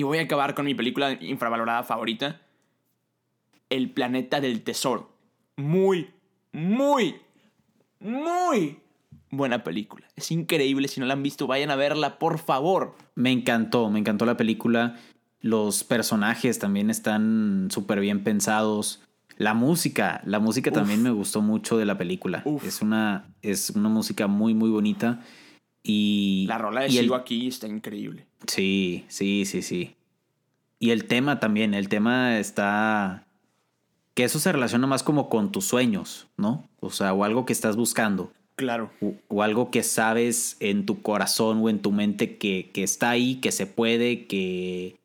Y voy a acabar con mi película infravalorada favorita. El planeta del tesoro. Muy, muy, muy buena película. Es increíble. Si no la han visto, vayan a verla, por favor. Me encantó, me encantó la película. Los personajes también están súper bien pensados. La música, la música también me gustó mucho de la película. Es una, es una música muy, muy bonita. Y. La rola de Sigo aquí está increíble. Sí, sí, sí, sí. Y el tema también, el tema está. Que eso se relaciona más como con tus sueños, ¿no? O sea, o algo que estás buscando. Claro. O, algo que sabes en tu corazón o en tu mente que, que está ahí, que se puede, que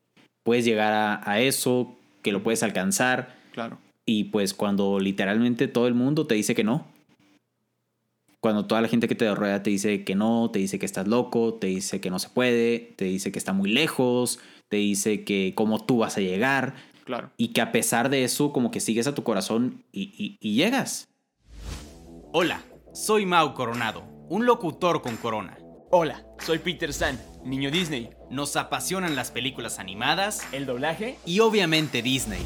puedes llegar a, a eso, que lo puedes alcanzar. Claro. Y pues cuando literalmente todo el mundo te dice que no. Cuando toda la gente que te rodea te dice que no, te dice que estás loco, te dice que no se puede, te dice que está muy lejos, te dice que cómo tú vas a llegar. Claro. Y que a pesar de eso, como que sigues a tu corazón y, y llegas. Hola, soy Mau Coronado, un locutor con corona. Hola, soy Peter San, niño Disney. Nos apasionan las películas animadas, el doblaje y obviamente Disney.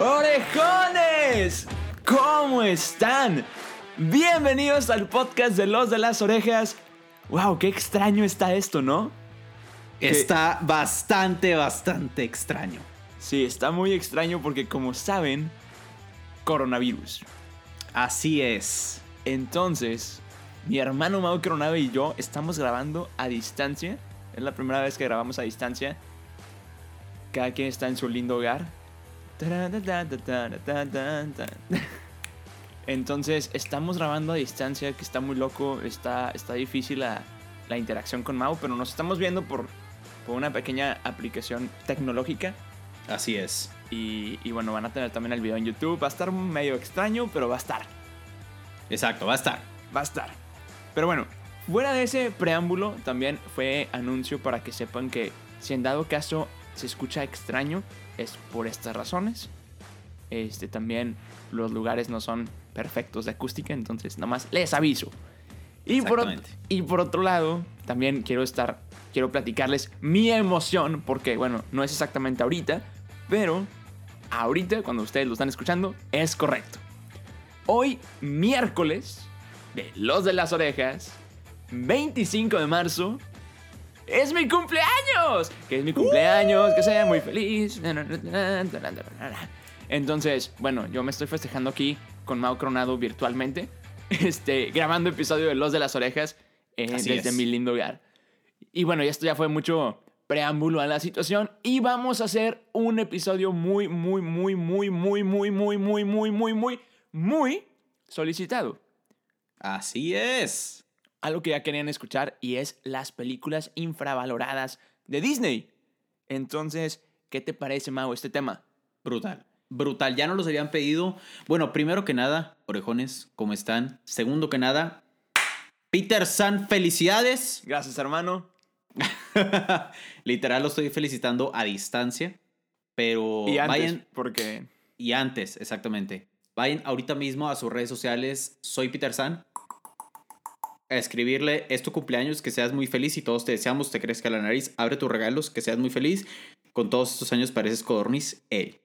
¡Orejones! ¿Cómo están? Bienvenidos al podcast de Los de las Orejas. ¡Wow! ¡Qué extraño está esto, ¿no? Está bastante, bastante extraño. Sí, está muy extraño porque como saben, coronavirus. Así es. Entonces, mi hermano Mau Coronado y yo estamos grabando a distancia. Es la primera vez que grabamos a distancia. Cada quien está en su lindo hogar entonces estamos grabando a distancia, que está muy loco, está, está difícil la, la interacción con Mau, pero nos estamos viendo por, por una pequeña aplicación tecnológica. Así es. Y, y, bueno, van a tener también el video en YouTube. Va a estar medio extraño, pero va a estar. Exacto, va a estar. Va a estar. Pero bueno, fuera de ese preámbulo, también fue anuncio para que sepan que si en dado caso se escucha extraño, es por estas razones. Este, también los lugares no son perfectos de acústica, entonces nomás les aviso. Y por, y por otro lado, también quiero estar, quiero platicarles mi emoción, porque bueno, no es exactamente ahorita, pero ahorita, cuando ustedes lo están escuchando, es correcto. Hoy, miércoles, de Los de las Orejas, 25 de marzo, ¡Es mi cumpleaños! Que es mi cumpleaños, que sea muy feliz. Entonces, bueno, yo me estoy festejando aquí con Mau Cronado virtualmente. Este, grabando episodio de Los de las Orejas eh, desde mi lindo hogar. Y bueno, esto ya fue mucho preámbulo a la situación. Y vamos a hacer un episodio muy, muy, muy, muy, muy, muy, muy, muy, muy, muy, muy, muy solicitado. Así es algo que ya querían escuchar y es las películas infravaloradas de Disney. Entonces, ¿qué te parece, Mau, este tema? Brutal. Brutal, ya no los habían pedido. Bueno, primero que nada, orejones, ¿cómo están? Segundo que nada, Peter San, felicidades. Gracias, hermano. Literal, lo estoy felicitando a distancia. Pero y antes, vayan. Porque. Y antes, exactamente. Vayan ahorita mismo a sus redes sociales. Soy Peter San a escribirle, es tu cumpleaños, que seas muy feliz y todos te deseamos, te crezca la nariz, abre tus regalos, que seas muy feliz. Con todos estos años pareces codorniz, él.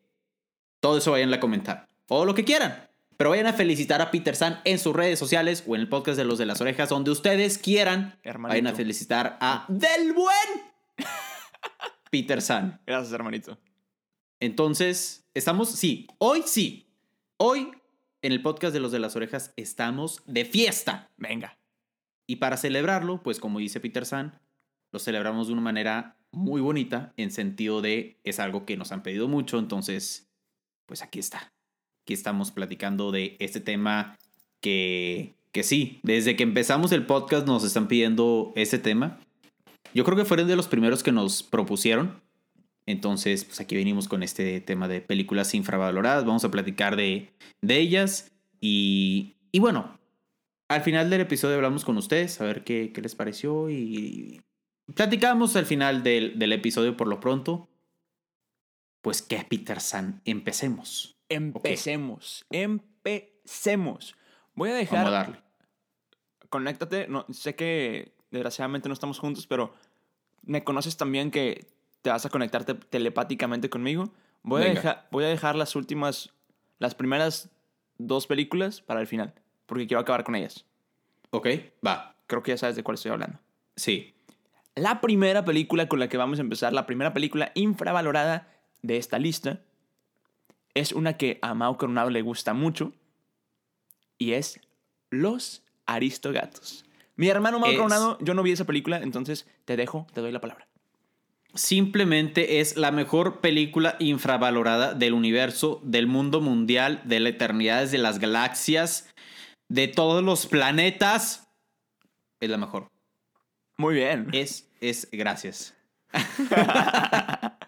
Todo eso vayan a comentar. O lo que quieran. Pero vayan a felicitar a Peter San en sus redes sociales o en el podcast de Los de las Orejas, donde ustedes quieran. Vayan a felicitar a Del Buen Peter San. Gracias, hermanito. Entonces, estamos, sí, hoy sí. Hoy en el podcast de Los de las Orejas estamos de fiesta. Venga. Y para celebrarlo, pues como dice Peter San, lo celebramos de una manera muy bonita, en sentido de es algo que nos han pedido mucho, entonces, pues aquí está. Aquí estamos platicando de este tema que, que sí, desde que empezamos el podcast nos están pidiendo ese tema. Yo creo que fueron de los primeros que nos propusieron. Entonces, pues aquí venimos con este tema de películas infravaloradas. Vamos a platicar de, de ellas. Y, y bueno, al final del episodio hablamos con ustedes, a ver qué, qué les pareció. Y platicamos al final del, del episodio por lo pronto. Pues que Peter San, empecemos. Empecemos. Empecemos. Voy a dejar. Vamos a darle. Conéctate. No, sé que desgraciadamente no estamos juntos, pero me conoces también que te vas a conectarte telepáticamente conmigo. Voy a, Venga. dejar, voy a dejar las últimas, las primeras dos películas para el final, porque quiero acabar con ellas. Ok, va. Creo que ya sabes de cuál estoy hablando. Sí. La primera película con la que vamos a empezar, la primera película infravalorada de esta lista, es una que a Mao Coronado le gusta mucho y es Los Aristogatos. Mi hermano Mao Es- Coronado, yo no vi esa película, entonces te dejo, te doy la palabra. Simplemente es la mejor película infravalorada del universo, del mundo mundial, de la eternidad, de las galaxias, de todos los planetas. Es la mejor. Muy bien. Es, es, gracias.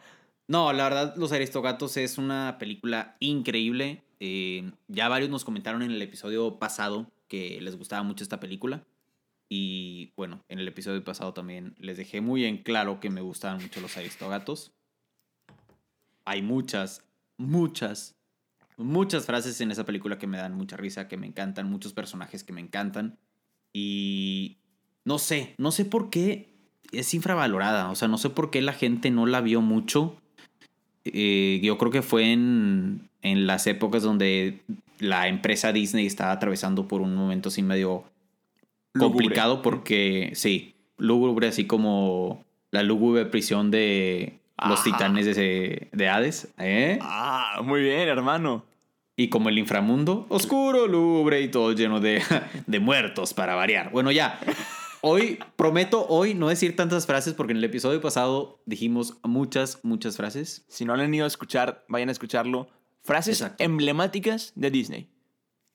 no, la verdad, Los Aristogatos es una película increíble. Eh, ya varios nos comentaron en el episodio pasado que les gustaba mucho esta película. Y bueno, en el episodio pasado también les dejé muy en claro que me gustaban mucho los Aristogatos. Hay muchas, muchas, muchas frases en esa película que me dan mucha risa, que me encantan, muchos personajes que me encantan. Y no sé, no sé por qué es infravalorada. O sea, no sé por qué la gente no la vio mucho. Eh, yo creo que fue en, en las épocas donde la empresa Disney estaba atravesando por un momento así medio Lúgubre. complicado porque, sí, lúgubre, así como la lúgubre prisión de los titanes de, de Hades. ¿eh? Ah, muy bien, hermano. Y como el inframundo, oscuro, lúgubre y todo lleno de, de muertos para variar. Bueno, ya. Hoy, prometo hoy no decir tantas frases porque en el episodio pasado dijimos muchas, muchas frases. Si no lo han ido a escuchar, vayan a escucharlo. Frases Exacto. emblemáticas de Disney.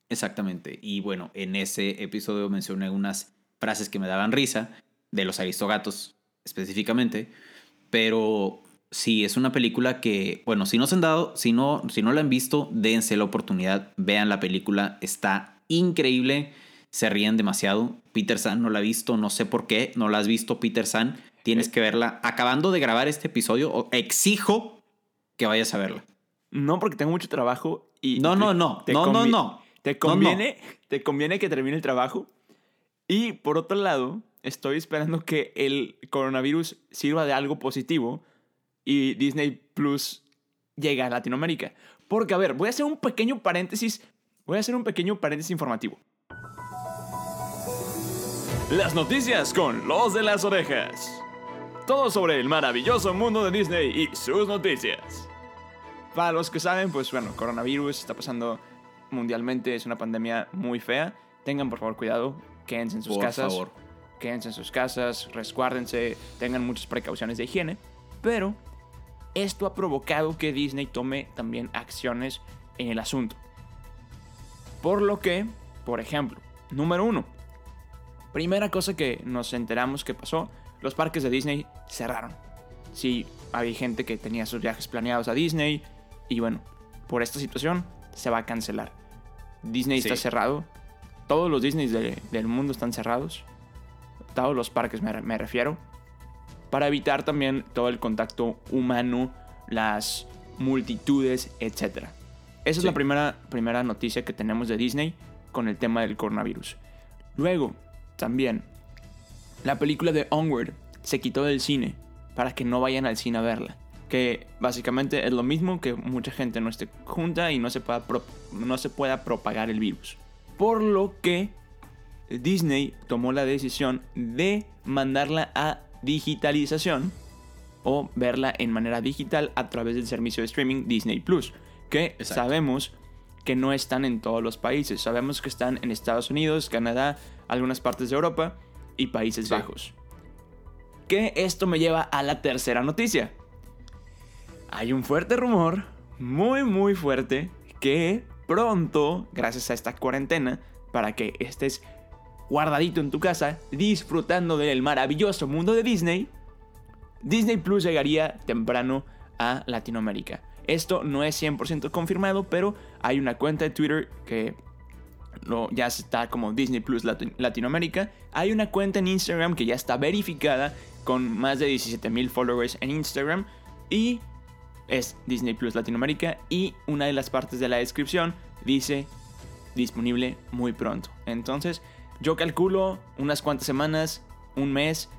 Exactamente. Y bueno, en ese episodio mencioné unas frases que me daban risa, de los aristogatos específicamente. Pero sí, es una película que, bueno, si no se han dado, si no, si no la han visto, dense la oportunidad, vean la película, está increíble, se ríen demasiado. Peter San no la ha visto, no sé por qué, no la has visto, Peter San, tienes que verla. Acabando de grabar este episodio, exijo que vayas a verla. No, porque tengo mucho trabajo y... No, no, no, no, no, no. Te No, no. conviene, te conviene que termine el trabajo. Y por otro lado, estoy esperando que el coronavirus sirva de algo positivo y Disney Plus llegue a Latinoamérica. Porque, a ver, voy a hacer un pequeño paréntesis. Voy a hacer un pequeño paréntesis informativo. Las noticias con los de las orejas. Todo sobre el maravilloso mundo de Disney y sus noticias. Para los que saben, pues bueno, coronavirus está pasando mundialmente, es una pandemia muy fea. Tengan por favor cuidado, quédense en sus Por casas. favor. Quédense en sus casas, resguárdense, tengan muchas precauciones de higiene. Pero esto ha provocado que Disney tome también acciones en el asunto. Por lo que, por ejemplo, número uno, primera cosa que nos enteramos que pasó, los parques de Disney cerraron. Sí, había gente que tenía sus viajes planeados a Disney y bueno, por esta situación se va a cancelar. Disney está cerrado, todos los Disney de- del mundo están cerrados, todos los parques me, me refiero, para evitar también todo el contacto humano, las multitudes, etc. Esa es la primera, primera noticia que tenemos de Disney con el tema del coronavirus. Luego, también, la película de Onward se quitó del cine para que no vayan al cine a verla. Que básicamente es lo mismo que mucha gente no esté junta y no se pueda, no se pueda propagar el virus. Por lo que Disney tomó la decisión de mandarla a digitalización o verla en manera digital a través del servicio de streaming Disney Plus, que Exacto. sabemos que no están en todos los países. Sabemos que están en Estados Unidos, Canadá, algunas partes de Europa y Países Sí. Bajos. Que esto me lleva a la tercera noticia. Hay un fuerte rumor, muy muy fuerte, que pronto, gracias a esta cuarentena, para que estés guardadito en tu casa, disfrutando del maravilloso mundo de Disney, Disney Plus llegaría temprano a Latinoamérica. Esto no es 100% confirmado, pero hay una cuenta de Twitter que lo, ya está como Disney Plus Lati- Latinoamérica. Hay una cuenta en Instagram que ya está verificada con más de 17 mil followers en Instagram. Y es Disney Plus Latinoamérica. Y una de las partes de la descripción dice disponible muy pronto. Entonces yo calculo unas cuantas semanas, un mes,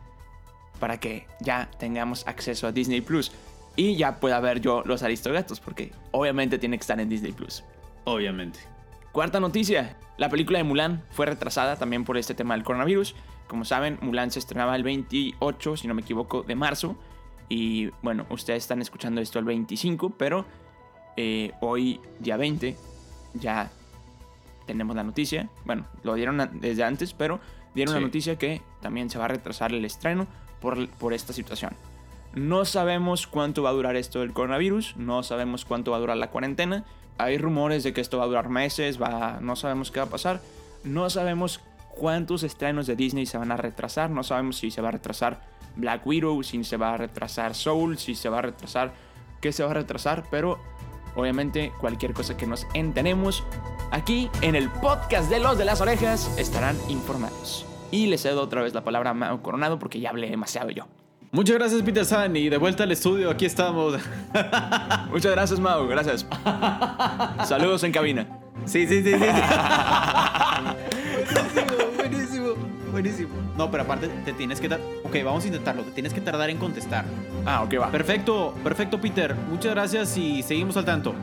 para que ya tengamos acceso a Disney Plus. Y ya pueda ver yo los Aristogatos, porque obviamente tiene que estar en Disney Plus. Obviamente. Cuarta noticia, la película de Mulan fue retrasada también por este tema del coronavirus. Como saben, Mulan se estrenaba el 28, si no me equivoco, de marzo. Y bueno, ustedes están escuchando esto el 25, pero eh, hoy, día 20, ya tenemos la noticia. Bueno, lo dieron desde antes, pero dieron Sí. la noticia que también se va a retrasar el estreno por, por esta situación. No sabemos cuánto va a durar esto del coronavirus, no sabemos cuánto va a durar la cuarentena. Hay rumores de que esto va a durar meses, va, no sabemos qué va a pasar. No sabemos cuántos estrenos de Disney se van a retrasar, no sabemos si se va a retrasar Black Widow, si se va a retrasar Soul, si se va a retrasar, qué se va a retrasar, pero obviamente cualquier cosa que nos enteremos aquí en el podcast de los de las orejas estarán informados. Y les cedo otra vez la palabra a Mao Coronado porque ya hablé demasiado yo. Muchas gracias, Peter San. Y de vuelta al estudio, aquí estamos. Muchas gracias, Mau. Gracias. Saludos en cabina. Sí, sí, sí, sí. buenísimo, buenísimo. No, pero aparte te tienes que dar. Ok, vamos a intentarlo. Te tienes que tardar en contestar. Ah, ok, va. Perfecto, perfecto, Peter. Muchas gracias y seguimos al tanto.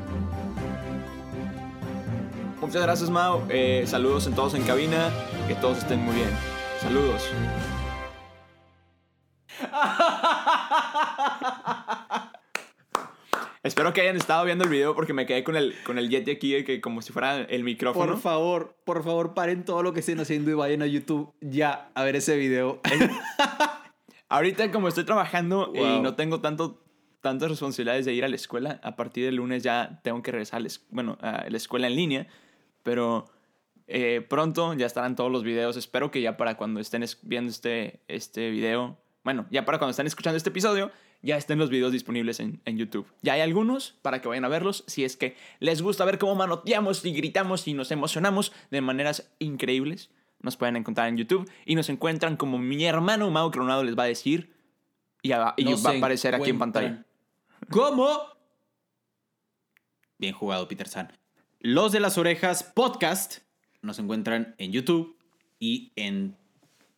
Muchas gracias, Mau. Eh, saludos en todos en cabina. Que todos estén muy bien. Saludos. Espero que hayan estado viendo el video porque me quedé con el, con el Yeti aquí, de que como si fuera el micrófono. Por favor, por favor, paren todo lo que estén haciendo y vayan a YouTube ya a ver ese video. Ahorita como estoy trabajando y Wow. no tengo tanto, tantas responsabilidades de ir a la escuela, a partir del lunes ya tengo que regresar a la, bueno, a la escuela en línea, pero eh, pronto ya estarán todos los videos. Espero que ya para cuando estén es- viendo este, este video, bueno, ya para cuando estén escuchando este episodio, ya estén los videos disponibles en, en YouTube. Ya hay algunos para que vayan a verlos si es que les gusta ver cómo manoteamos y gritamos y nos emocionamos de maneras increíbles. Nos pueden encontrar en YouTube y nos encuentran como mi hermano Mau Coronado les va a decir y, a- y va a aparecer aquí en pantalla. ¿Cómo? Bien jugado, Peter San. Los de las orejas podcast nos encuentran en YouTube y en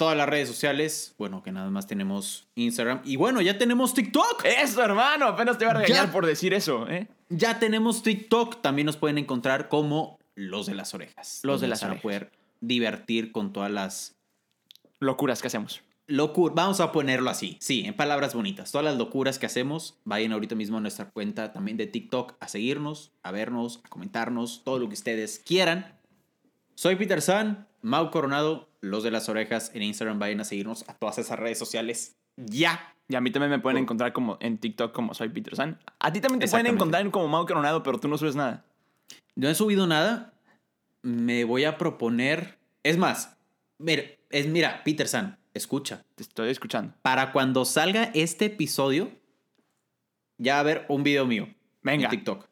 todas las redes sociales. Bueno, que nada más tenemos Instagram. Y bueno, ya tenemos TikTok. Eso, hermano, apenas te iba a regañar Ya. por decir eso, ¿eh? Ya tenemos TikTok. También nos pueden encontrar como los de las orejas. Los de las se van a orejas. poder divertir con todas las Locuras que hacemos. locuras. Vamos a ponerlo así. Sí, en palabras bonitas. Todas las locuras que hacemos. Vayan ahorita mismo a nuestra cuenta también de TikTok a seguirnos, a vernos, a comentarnos, todo lo que ustedes quieran. Soy Peter San, Mau Coronado, los de las orejas en Instagram. Vayan a seguirnos a todas esas redes sociales. Ya. Y a mí también me pueden encontrar como en TikTok como soy Peter San. A ti también te pueden encontrar como Mau Coronado, pero tú no subes nada. No he subido nada. Me voy a proponer. Es más, mira, es, mira, Peter San, escucha. Te estoy escuchando. Para cuando salga este episodio, ya va a haber un video mío Venga. en TikTok.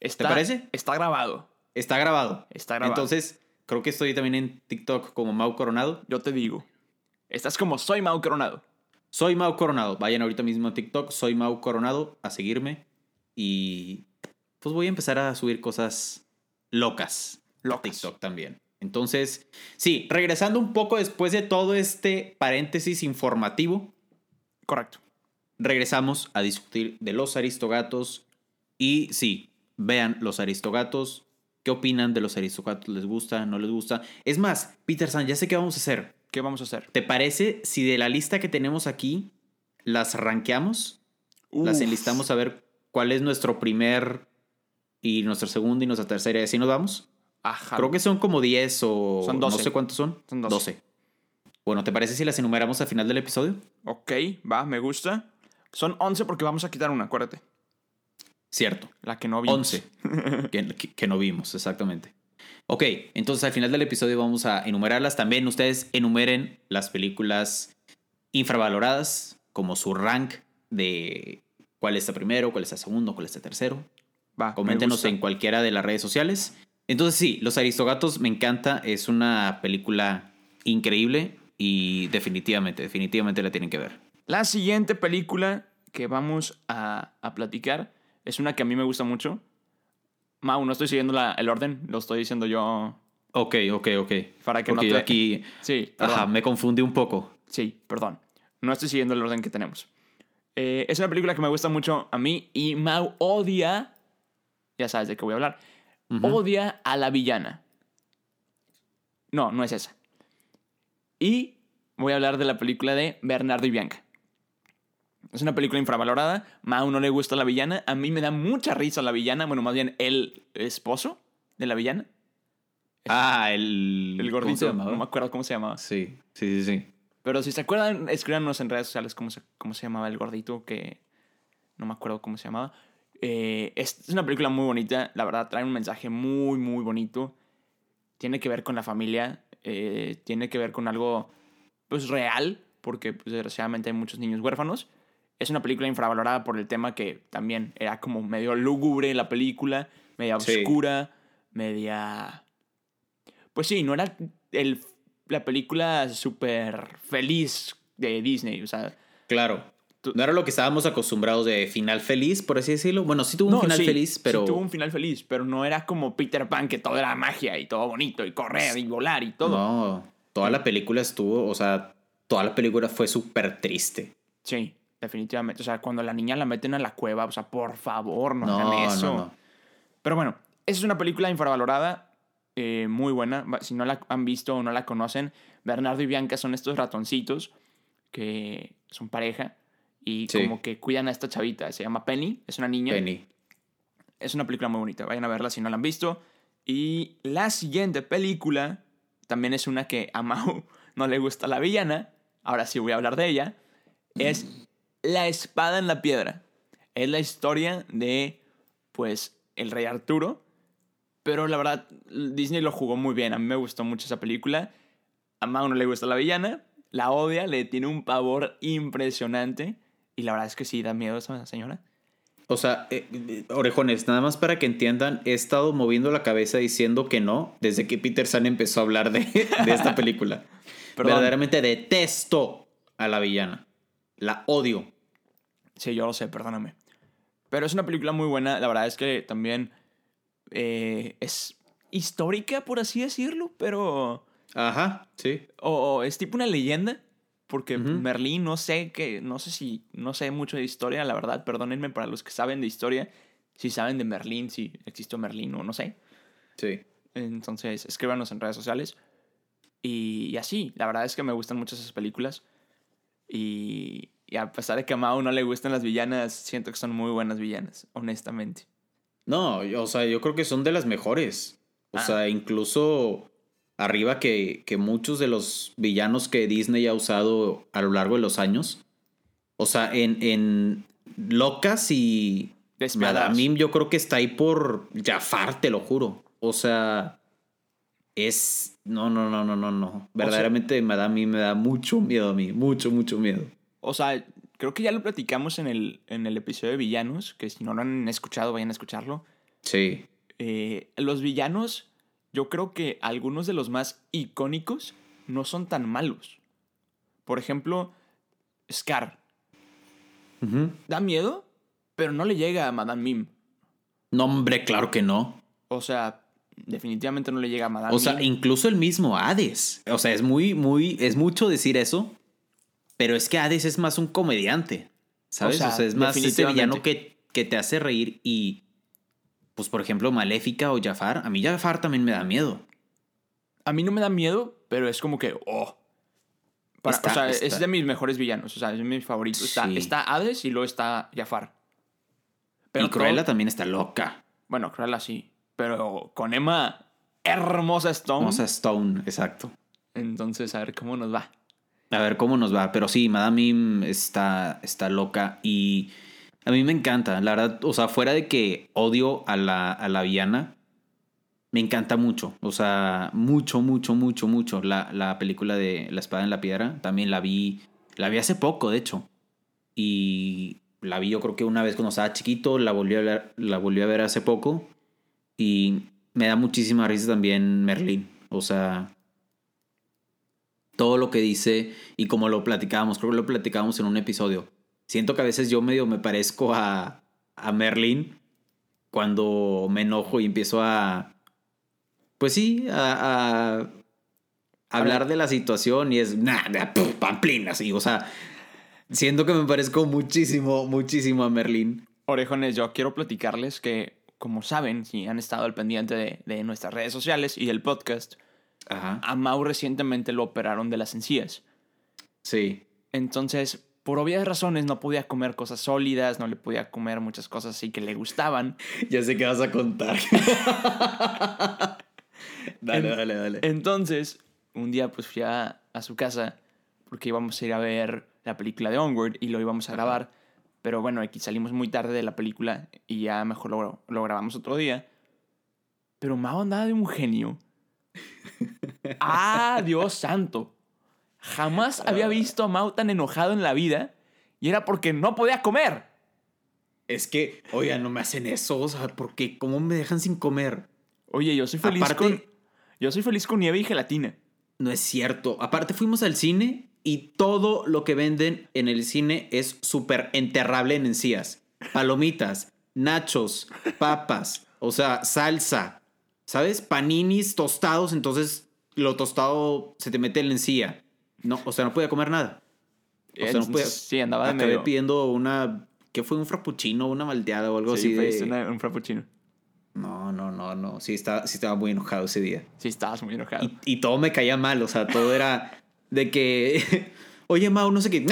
Está, parece? Está grabado. Está grabado. Está grabado. Entonces, creo que estoy también en TikTok como Mau Coronado. Yo te digo. Estás como soy Mau Coronado. Soy Mau Coronado. Vayan ahorita mismo a TikTok. Soy Mau Coronado a seguirme. Y pues voy a empezar a subir cosas locas. a Locas. TikTok también. Entonces, sí, regresando un poco después de todo este paréntesis informativo, Correcto. regresamos a discutir de los aristogatos. Y sí, vean los aristogatos. ¿Qué opinan de los aristogatos? ¿Les gusta? ¿No les gusta? Es más, Peter San, ya sé qué vamos a hacer. ¿Qué vamos a hacer? ¿Te parece si de la lista que tenemos aquí las rankeamos? Las enlistamos a ver cuál es nuestro primer y nuestro segundo y nuestra tercera y así nos vamos. Ajá. Creo que son como 10 o Son no 12. sé cuántos son. Son 12. Bueno, ¿te parece si las enumeramos al final del episodio? Ok, va, me gusta. Son 11 porque vamos a quitar una, acuérdate. Cierto. La que no vimos. 11 que, que- que no vimos, exactamente. Ok, entonces al final del episodio vamos a enumerarlas. También ustedes enumeren las películas infravaloradas como su rank de cuál está primero, cuál está segundo, cuál está tercero. Va, Coméntenos en cualquiera de las redes sociales. Entonces sí, Los Aristogatos me encanta, es una película increíble y definitivamente, definitivamente la tienen que ver. La siguiente película que vamos a, a platicar es una que a mí me gusta mucho. Mau, no estoy siguiendo la- el orden, lo estoy diciendo yo Ok, ok, ok. para que no te... aquí, Sí, perdón. ajá, me confundí un poco. Sí, perdón. No estoy siguiendo el orden que tenemos. Eh, es una película que me gusta mucho a mí y Mau odia, ya sabes de qué voy a hablar, odia a la villana. No, no es esa. Y voy a hablar de la película de Bernardo y Bianca. Es una película infravalorada. Mau no le gusta la villana. A mí me da mucha risa la villana. Bueno, más bien el esposo de la villana. Ah, el... El ¿cómo se gordito. No me acuerdo cómo se llamaba. Sí, sí, sí, sí. Pero si se acuerdan, escríbanos en redes sociales cómo se, cómo se llamaba el gordito, que no me acuerdo cómo se llamaba. Eh, es, es una película muy bonita, la verdad, trae un mensaje muy, muy bonito. Tiene que ver con la familia, eh, tiene que ver con algo, pues, real, porque, pues, desgraciadamente hay muchos niños huérfanos. Es una película infravalorada por el tema que también era como medio lúgubre la película, media Sí. oscura, media... Pues sí, no era el, la película súper feliz de Disney, o sea... Claro. No era lo que estábamos acostumbrados de final feliz, por así decirlo. Bueno, sí tuvo un No, final sí, feliz, pero... Sí tuvo un final feliz, pero no era como Peter Pan, que todo era magia y todo bonito y correr y volar y todo. No, toda la película estuvo, o sea, toda la película fue súper triste. Sí, definitivamente. O sea, cuando la niña la meten a la cueva, o sea, por favor, no, No, hagan eso. no, no. Pero bueno, esa es una película infravalorada, eh, muy buena. Si no la han visto o no la conocen, Bernardo y Bianca son estos ratoncitos que son pareja y Sí. como que cuidan a esta chavita. Se llama Penny, es una niña. Penny. Es una película muy bonita. Vayan a verla si no la han visto. Y la siguiente película también es una que a Mau no le gusta la villana. Ahora sí voy a hablar de ella. Es La espada en la piedra. Es la historia de, pues, el rey Arturo. Pero la verdad, Disney lo jugó muy bien. A mí me gustó mucho esa película. A Mau no le gusta la villana. La odia, le tiene un pavor impresionante. Y la verdad es que sí, da miedo esa señora. O sea, eh, eh, orejones, nada más para que entiendan, he estado moviendo la cabeza diciendo que no desde que Peter San empezó a hablar de, de esta película. Verdaderamente detesto a la villana. La odio. Sí, yo lo sé, perdóname. Pero es una película muy buena. La verdad es que también eh, es histórica, por así decirlo, pero... Ajá, sí. O, o es tipo una leyenda. Porque Ujú. Merlín, no sé que, no sé si, no sé mucho de historia, la verdad, perdónenme para los que saben de historia, si saben de Merlín, si existió Merlín o no sé. Sí. Entonces, escríbanos en redes sociales. Y, y así, la verdad es que me gustan mucho esas películas. Y, y a pesar de que a Mao no le gustan las villanas, siento que son muy buenas villanas, honestamente. No, yo- o sea, yo creo que son de las mejores. O Ah. sea, incluso arriba que, que muchos de los villanos que Disney ha usado a lo largo de los años. O sea, en, en Locas y Despiadadas. Madame Mim yo creo que está ahí por Jafar, te lo juro. O sea, es... No, no, no, no, no, no. Verdaderamente Madame Mim me da mucho miedo a mí. Mucho, mucho miedo. O sea, creo que ya lo platicamos en el, en el episodio de villanos, que si no lo han escuchado, vayan a escucharlo. Sí. Eh, los villanos, yo creo que algunos de los más icónicos no son tan malos. Por ejemplo, Scar. Da miedo, pero no le llega a Madame Mim. No, hombre, claro que no. O sea, definitivamente no le llega a Madame O sea, Mim. incluso el mismo Hades. O sea, es muy, muy, es mucho decir eso, pero es que Hades es más un comediante, ¿sabes? O O sea, es más definitivamente. villano que, que te hace reír y, pues, por ejemplo, Maléfica o Jafar. A mí Jafar también me da miedo. A mí no me da miedo, pero es como que, oh. Para- Está- o sea, está- es de mis mejores villanos. O sea, es de mis favoritos. Está, Sí. está Hades y luego está Jafar. y Cruella todo- también está loca. Bueno, Cruella sí. Pero con Emma hermosa Stone. Vamos a Stone, exacto. Entonces, a ver cómo nos va. A ver cómo nos va. Pero sí, Madame está, está loca y a mí me encanta. La verdad, o sea, fuera de que odio a la, a la villana, me encanta mucho. O sea, mucho, mucho, mucho, mucho. La, la película de La espada en la piedra también la vi, la vi hace poco, de hecho. Y la vi yo creo que una vez cuando estaba chiquito, la volví a ver, la volví a ver hace poco y me da muchísima risa también Merlín. O sea, todo lo que dice y como lo platicábamos, creo que lo platicábamos en un episodio. Siento que a veces yo medio me parezco a, a Merlín cuando me enojo y empiezo a, pues sí, a, a hablar de la situación y es, nada, pamplina, así, o sea, siento que me parezco muchísimo, muchísimo a Merlín. Orejones, yo quiero platicarles que, como saben, si han estado al pendiente de, de nuestras redes sociales y del podcast, Ajá. a Mau recientemente lo operaron de las encías. Sí. Entonces, por obvias razones, no podía comer cosas sólidas, no le podía comer muchas cosas así que le gustaban. Ya sé qué vas a contar. dale, En- dale, dale. Entonces, un día pues fui a, a su casa porque íbamos a ir a ver la película de Onward y lo íbamos a grabar. Pero bueno, aquí salimos muy tarde de la película y ya mejor lo, lo grabamos otro día. Pero Mao andaba de un genio. ¡Ah, Dios santo! Jamás había visto a Mao tan enojado en la vida y era porque no podía comer. Es que, oigan, no me hacen eso, o sea, porque ¿cómo me dejan sin comer? Oye, yo soy feliz Aparte- con... Yo soy feliz con nieve y gelatina. No es cierto. Aparte fuimos al cine y todo lo que venden en el cine es súper enterrable en encías. Palomitas, nachos, papas, o sea, salsa, ¿sabes? Paninis tostados, entonces lo tostado se te mete en la encía. No, o sea, no podía comer nada. O sea, no podía- sí, andaba de Acabé medio... pidiendo una, ¿qué fue? Un frappuccino, una malteada o algo Sí, así pediste de... un frappuccino. No, no, no, no. Sí estaba, sí estaba muy enojado ese día. Sí, estabas muy enojado. Y, y todo me caía mal, o sea, todo era de que, oye, Mau, no sé qué.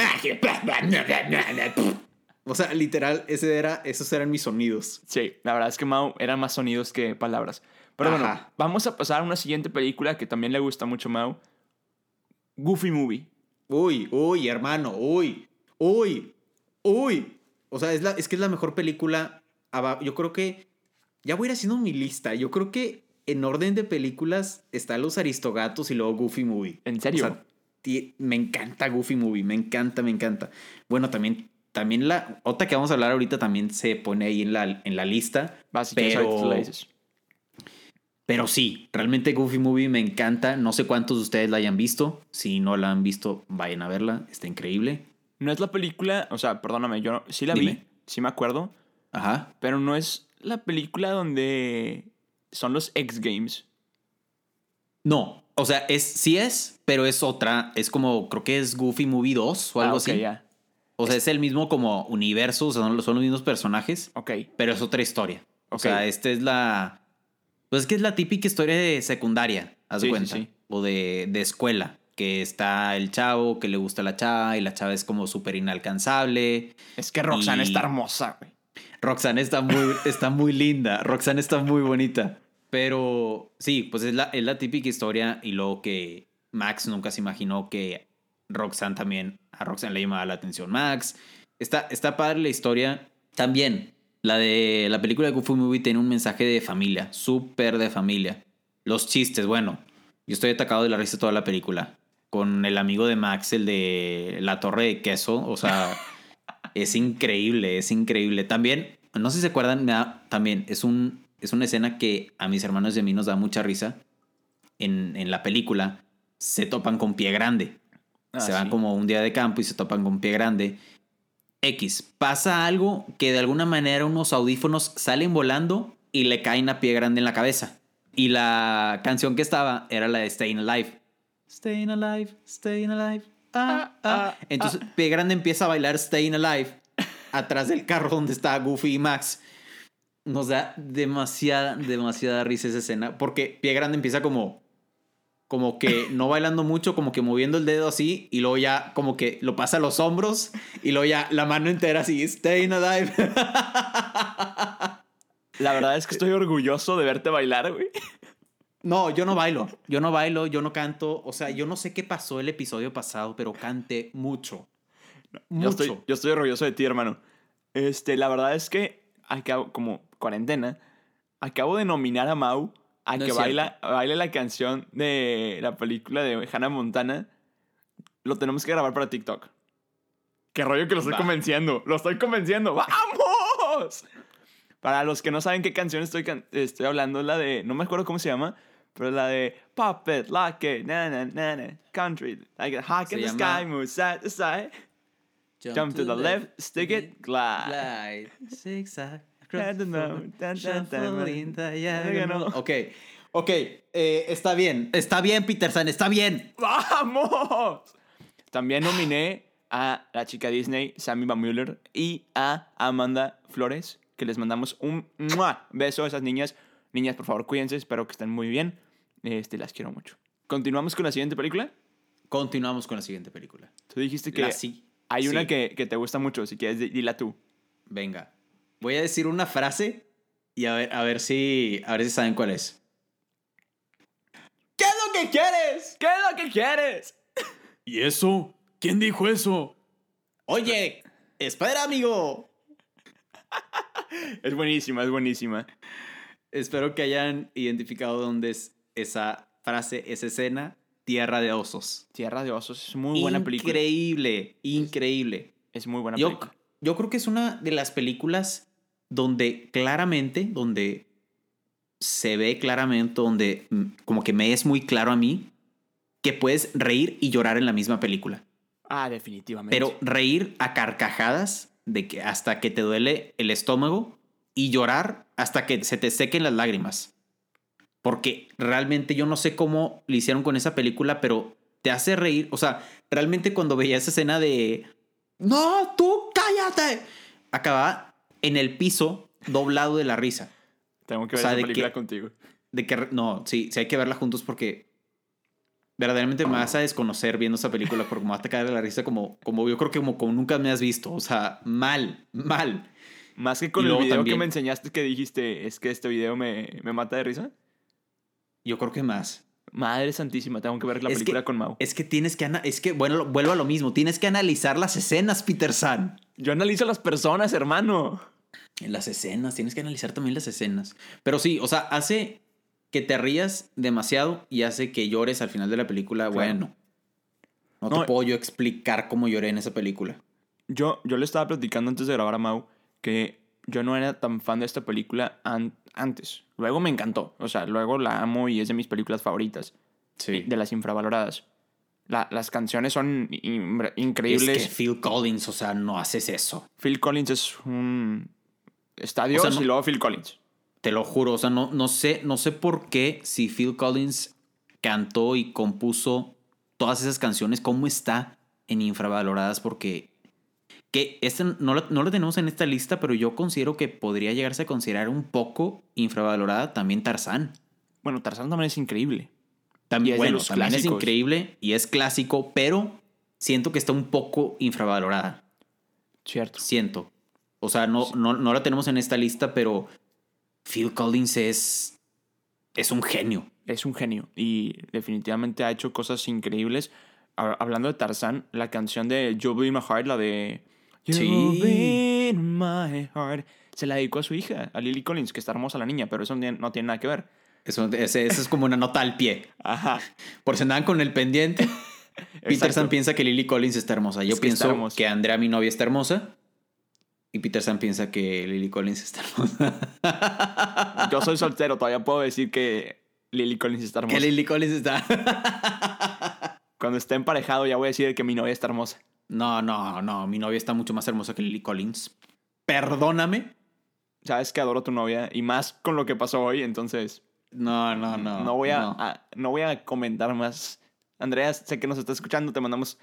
O sea, literal, ese era, esos eran mis sonidos. Sí, la verdad es que Mau eran más sonidos que palabras. Pero bueno, vamos a pasar a una siguiente película que también le gusta mucho a Mau. Goofy Movie. Uy, uy, hermano, uy, uy, uy. O sea, es, la, es que es la mejor película. Yo creo que, ya voy a ir haciendo mi lista. Yo creo que en orden de películas está Los Aristogatos y luego Goofy Movie. ¿En serio? O sea, ti- me encanta Goofy Movie, me encanta, me encanta. Bueno, también, también la otra que vamos a hablar ahorita también se pone ahí en la, en la lista. Vas, ahorita pero-. Pero sí, realmente Goofy Movie me encanta. No sé cuántos de ustedes la hayan visto. Si no la han visto, vayan a verla. Está increíble. No es la película, o sea, perdóname, yo sí la vi, sí me acuerdo, Ajá. pero no es la película donde son los X Games. No, o sea, es, sí es, pero es otra. Es como, creo que es Goofy Movie 2 o algo Ah, ok, así. O sea, es el mismo como universo, o sea, son, los- son los mismos personajes, Ok. pero es otra historia. O Ok. sea, esta es la. Pues es que es la típica historia de secundaria, haz Sí, cuenta. sí. O de, de escuela. Que está el chavo que le gusta la chava y la chava es como súper inalcanzable. Es que Roxanne Y- está hermosa, güey. Roxanne está muy, está muy linda. Roxanne está muy bonita. Pero sí, pues es la, es la típica historia. Y luego que Max nunca se imaginó que Roxanne también. A Roxanne le llamaba la atención Max. Está, está padre la historia. También, la de la película de Goofy Movie tiene un mensaje de familia. Súper de familia. Los chistes, bueno. Yo estoy atacado de la risa toda la película. Con el amigo de Max, el de la torre de queso. O sea. Es increíble, es increíble. También, no sé si se acuerdan, me da- también es, un, es una escena que a mis hermanos y a mí nos da mucha risa. En, en la película se topan con pie grande. Ah, se van sí. como un día de campo y se topan con pie grande. X, pasa algo que de alguna manera unos audífonos salen volando y le caen a pie grande en la cabeza. Y la canción que estaba era la de Staying Alive. Staying Alive, Staying Alive. Ah, ah. Entonces Pie Grande empieza a bailar Staying Alive atrás del carro donde está Goofy y Max. Nos da demasiada, demasiada risa esa escena. Porque Pie Grande empieza como. Como que no bailando mucho, como que moviendo el dedo así, y luego ya como que lo pasa a los hombros, y luego ya la mano entera así, staying alive. La verdad es que estoy orgulloso de verte bailar, güey. No, yo no bailo, yo no bailo, yo no canto, o sea, yo no sé qué pasó el episodio pasado, pero canté mucho. Yo Mucho. estoy, yo estoy orgulloso de ti, hermano. Este, la verdad es que acabo, como cuarentena, acabo de nominar a Mau a No que baila, baile la canción de la película de Hannah Montana. Lo tenemos que grabar para TikTok. Qué rollo que lo estoy Va. convenciendo. Lo estoy convenciendo. ¡Vamos! Para los que no saben qué canción estoy, can- estoy hablando, es la de. No me acuerdo cómo se llama. Pero es la de Pop it, lock it, na na na na, country, like a hawk Se in the llama- sky, move side to side, jump to the left, stick it, glide. Glide, zigzag, Ok, ok, eh, está bien, está bien, Peterson, está bien. ¡Vamos! También nominé a la chica Disney, Sammy Van Mueller, y a Amanda Flores, que les mandamos un ¡mua! beso a esas niñas. Niñas, por favor, cuídense, espero que estén muy bien. Este, las quiero mucho. ¿Continuamos con la siguiente película? Continuamos con la siguiente película. Tú dijiste que La sí. hay una sí. que, que te gusta mucho, si quieres, di- dila tú. Venga, voy a decir una frase y a ver, a ver si, a ver si saben cuál es. ¿Qué es lo que quieres? ¿Qué es lo que quieres? ¿Y eso? ¿Quién dijo eso? Oye, espera, amigo. Es buenísima, es buenísima. Espero que hayan identificado dónde es esa frase, esa escena. Tierra de osos. Tierra de Osos es muy buena película. Increíble, increíble. Es muy buena Yo, película. yo creo que es una de las películas donde claramente, donde se ve claramente, donde mm, como que me es muy claro a mí que puedes reír y llorar en la misma película. Ah, definitivamente. Pero reír a carcajadas de que hasta que te duele el estómago y llorar hasta que se te sequen las lágrimas. Porque realmente yo no sé cómo lo hicieron con esa película, pero te hace reír. O sea, realmente cuando veía esa escena de... No, tú cállate. Acababa en el piso doblado de la risa. Tengo que o ver sea, esa película que- contigo. De que... No, sí, sí hay que verla juntos porque verdaderamente me vas a desconocer viendo esa película porque me va a atacar de la risa como, como yo creo que como, como nunca me has visto. O sea, mal, mal. Más que con Y el video también- que me enseñaste que dijiste, es que este video me, me mata de risa. Yo creo que más. Madre santísima, tengo que ver la Es película que- con Mau. Es que tienes que... Es que, bueno, vuelvo a lo mismo. Tienes que analizar las escenas, Peter San. Yo analizo a las personas, hermano. Las escenas, tienes que analizar también las escenas. Pero sí, o sea, hace que te rías demasiado y hace que llores al final de la película. Claro. Bueno, no, No, te puedo yo explicar cómo lloré en esa película. Yo, yo le estaba platicando antes de grabar a Mau que yo no era tan fan de esta película an- antes. Luego me encantó. O sea, luego la amo y es de mis películas favoritas. Sí. De las infravaloradas. La- las canciones son in- Es increíbles. que Phil Collins, o sea, no haces eso. Phil Collins es un... Está Dios O sea, no- y luego Phil Collins. Te lo juro, o sea, no, no sé, no sé por qué si Phil Collins cantó y compuso todas esas canciones, cómo está en infravaloradas, porque que este no lo, no lo tenemos en esta lista, pero yo considero que podría llegarse a considerar un poco infravalorada también Tarzán. Bueno, Tarzán también es increíble. También, es bueno, también es increíble y es clásico, pero siento que está un poco infravalorada. Cierto. Siento. O sea, no, no, no la tenemos en esta lista, pero Phil Collins es, es un genio. Es un genio y definitivamente ha hecho cosas increíbles. Ha- Hablando de Tarzán, la canción de You'll Be My Heart, la de Sí. You'll Be My Heart, se la dedicó a su hija, a Lily Collins, que está hermosa la niña, pero eso no tiene- nada que ver. Eso, ese- es como una nota al pie. Ajá. Por si andaban con el pendiente, Peterson piensa que Lily Collins está hermosa. Yo Es que está pienso que Andrea, mi novia, está hermosa. Y Peterson piensa que Lily Collins está hermosa. Yo soy soltero, todavía puedo decir que Lily Collins está hermosa. que Lily Collins está. Cuando esté emparejado ya voy a decir que mi novia está hermosa. no, no, no. Mi novia está mucho más hermosa que Lily Collins. Perdóname. Sabes que adoro a tu novia y más con lo que pasó hoy, entonces No, no, no. no, voy a, no. a- no voy a comentar más. Andrea, sé que nos está escuchando, te mandamos.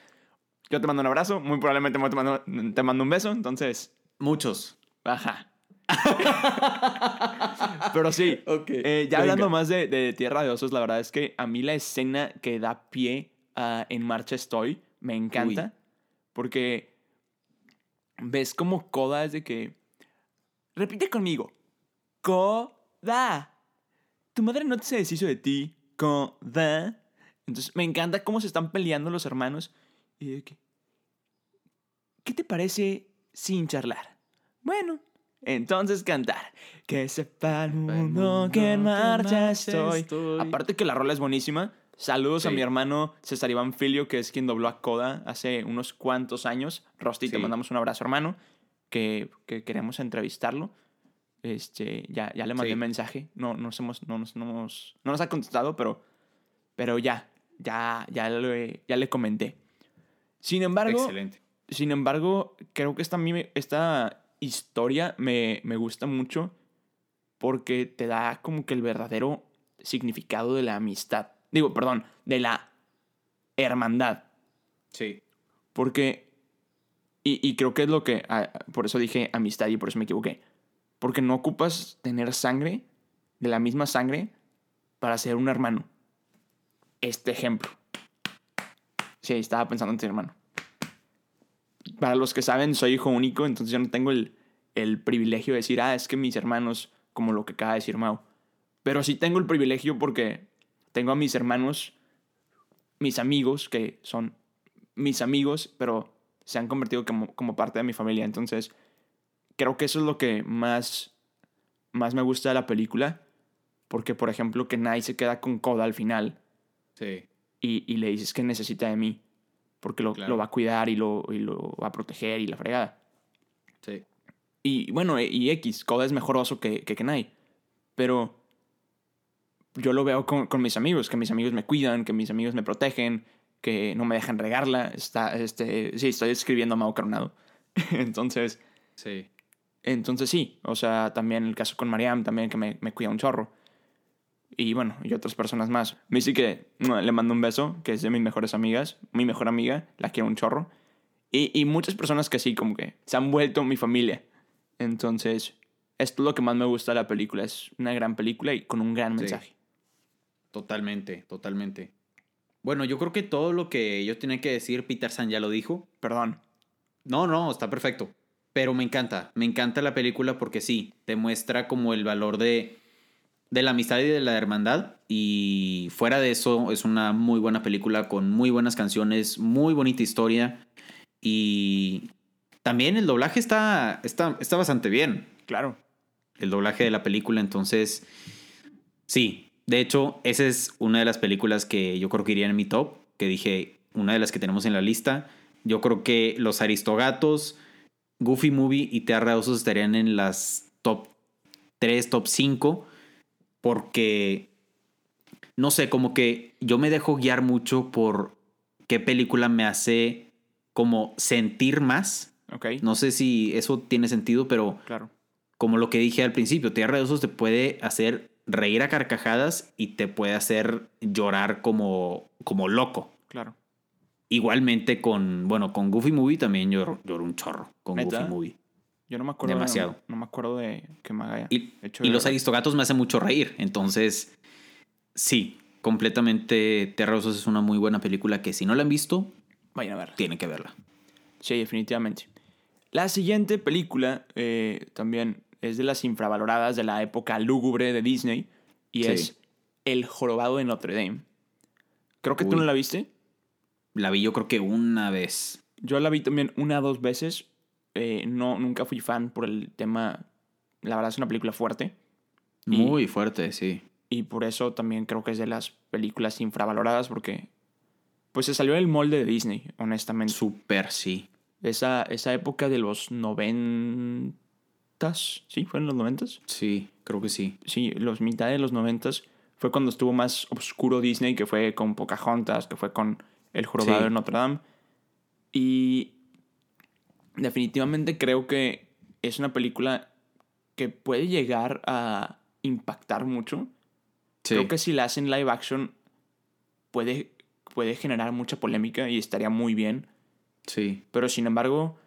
Yo te mando un abrazo, muy probablemente te mando, te mando un beso, entonces. Muchos. Ajá. Pero sí, eh, ya venga. hablando más de, de Tierra de Osos, la verdad es que a mí la escena que da pie a En Marcha Estoy me encanta. Porque ves como Coda es de que. Repite conmigo. Coda. Tu madre no se deshizo de ti. Coda. Entonces me encanta cómo se están peleando los hermanos. Y de que. ¿Qué te parece sin charlar? Bueno, entonces cantar. Que sepa el mundo que en marcha estoy. Aparte que la rola es buenísima, Saludos a mi hermano César Iván Filio, que es quien dobló a Coda hace unos cuantos años. Rosti, te mandamos un abrazo, hermano, que, que queremos entrevistarlo. Este, ya, ya le mandé Sí. mensaje. No, no, nos hemos- no, nos, no nos- no nos ha contestado, pero, pero ya, ya, ya, le, ya le comenté. Sin embargo, Excelente. Sin embargo, creo que esta, esta historia me, me gusta mucho porque te da como que el verdadero significado de la amistad. Digo, perdón, de la hermandad. Sí. Porque, y, y creo que es lo que, ah, por eso dije amistad y por eso me equivoqué. Porque no ocupas tener sangre, de la misma sangre, para ser un hermano. Este ejemplo. Sí, estaba pensando en tu hermano. Para los que saben, soy hijo único, entonces yo no tengo el, el privilegio de decir, ah, es que mis hermanos, como lo que acaba de decir Mau. Pero sí tengo el privilegio porque tengo a mis hermanos, mis amigos, que son mis amigos, pero se han convertido como, como parte de mi familia. Entonces, creo que eso es lo que más, más me gusta de la película. Porque, por ejemplo, que Nai se queda con Koda al final Sí. y, y le dices que necesita de mí. Porque lo, Claro. lo va a cuidar y lo, y lo va a proteger y la fregada. Sí. Y bueno, y X, Koda es mejor oso que, que Kenai. Pero yo lo veo con, con mis amigos, que mis amigos me cuidan, que mis amigos me protegen, que no me dejan regarla. Está, este, sí, estoy escribiendo a Mau Coronado. entonces, Sí. entonces sí, o sea, también el caso con Mariam, también que me, me cuida un chorro. Y bueno, y otras personas más. Missy que no, le mando un beso, que es de mis mejores amigas, mi mejor amiga, la quiero un chorro. Y, y muchas personas que sí, como que se han vuelto mi familia. Entonces, esto es lo que más me gusta de la película. Es una gran película y con un gran Sí. mensaje. Totalmente, totalmente. Bueno, yo creo que todo lo que yo tenía que decir, Peter San ya lo dijo. Perdón. No, no, está perfecto. Pero me encanta, me encanta la película porque sí, te muestra como el valor de, de la amistad y de la hermandad. Y fuera de eso, es una muy buena película con muy buenas canciones, muy bonita historia. Y también el doblaje está, está, está bastante bien. Claro. El doblaje de la película, entonces, sí. De hecho, esa es una de las películas que yo creo que iría en mi top, que dije, una de las que tenemos en la lista. Yo creo que Los Aristogatos, Goofy Movie y Tierra de Osos estarían en las top 3, top 5, porque, no sé, como que yo me dejo guiar mucho por qué película me hace como sentir más. No sé si eso tiene sentido, pero Claro. como lo que dije al principio, Tierra de Osos te puede hacer reír a carcajadas y te puede hacer llorar como, como loco. Claro. Igualmente con, bueno, con Goofy Movie también lloro, lloro un chorro con. Goofy Movie. Yo no me acuerdo. de- Demasiado. no me acuerdo de que me haya Y, hecho y los. Aristogatos me hacen mucho reír. Entonces, sí, completamente Tierra de Osos es una muy buena película que si no la han visto, Vayan a verla. tienen que verla. Sí, definitivamente. La siguiente película eh, también es de las infravaloradas de la época lúgubre de Disney y Sí. es El Jorobado de Notre Dame. Creo que tú no la viste. La vi yo creo que una vez. Yo la vi también una o dos veces. Eh, no, nunca fui fan por el tema. La verdad es una película fuerte. Y- Muy fuerte, sí. Y por eso también creo que es de las películas infravaloradas porque pues se salió del molde de Disney, honestamente. Súper, sí. Esa, esa época de los noventas, ¿sí? ¿Fueron los noventas? Sí, creo que sí. Sí, los mitad de los noventas fue cuando estuvo más oscuro Disney, que fue con Pocahontas, que fue con El Jorobado Sí. de Notre Dame. Y definitivamente creo que es una película que puede llegar a impactar mucho. Sí. Creo que si la hacen live action puede, puede generar mucha polémica y estaría muy bien. Sí. Pero sin embargo,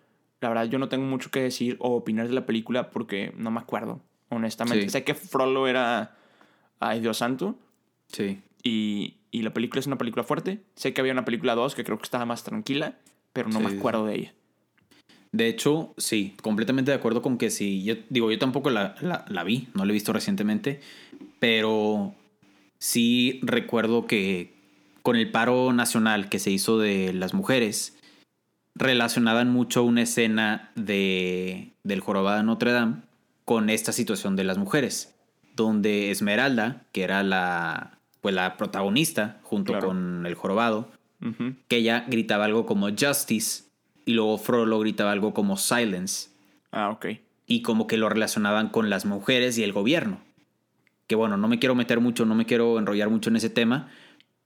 la verdad yo no tengo mucho que decir o opinar de la película porque no me acuerdo, honestamente. Sí. Sé que Frollo era ay Dios santo Sí. y, y la película es una película fuerte. Sé que había una película 2 que creo que estaba más tranquila, pero no Sí, me sí, acuerdo de ella. De hecho, sí, completamente de acuerdo con que sí. Yo digo, yo tampoco la, la, la vi, no la he visto recientemente, pero sí recuerdo que con el paro nacional que se hizo de las mujeres, relacionaban mucho una escena de, del jorobado de Notre Dame con esta situación de las mujeres, donde Esmeralda, que era la, pues la protagonista junto Claro. con el jorobado, que ella gritaba algo como justice y luego Frollo gritaba algo como silence Ah, ok. y como que lo relacionaban con las mujeres y el gobierno. Que bueno, no me quiero meter mucho, no me quiero enrollar mucho en ese tema,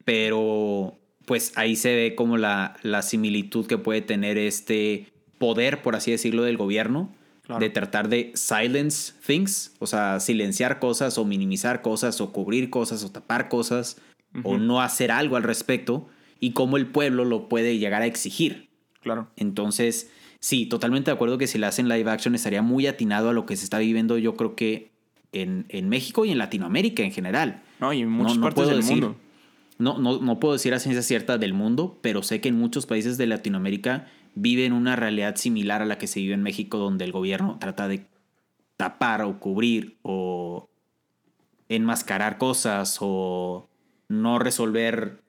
pero pues ahí se ve como la, la similitud que puede tener este poder, por así decirlo, del gobierno, Claro. de tratar de silence things, o sea, silenciar cosas o minimizar cosas o cubrir cosas o tapar cosas o no hacer algo al respecto y cómo el pueblo lo puede llegar a exigir. Claro. Entonces, sí, totalmente de acuerdo que si le hacen live action estaría muy atinado a lo que se está viviendo, yo creo que en, en México y en Latinoamérica en general. No, y en muchas no partes puedo del decir- mundo. No, no, no puedo decir a ciencia cierta del mundo, pero sé que en muchos países de Latinoamérica viven una realidad similar a la que se vive en México, donde el gobierno trata de tapar o cubrir o enmascarar cosas o no resolver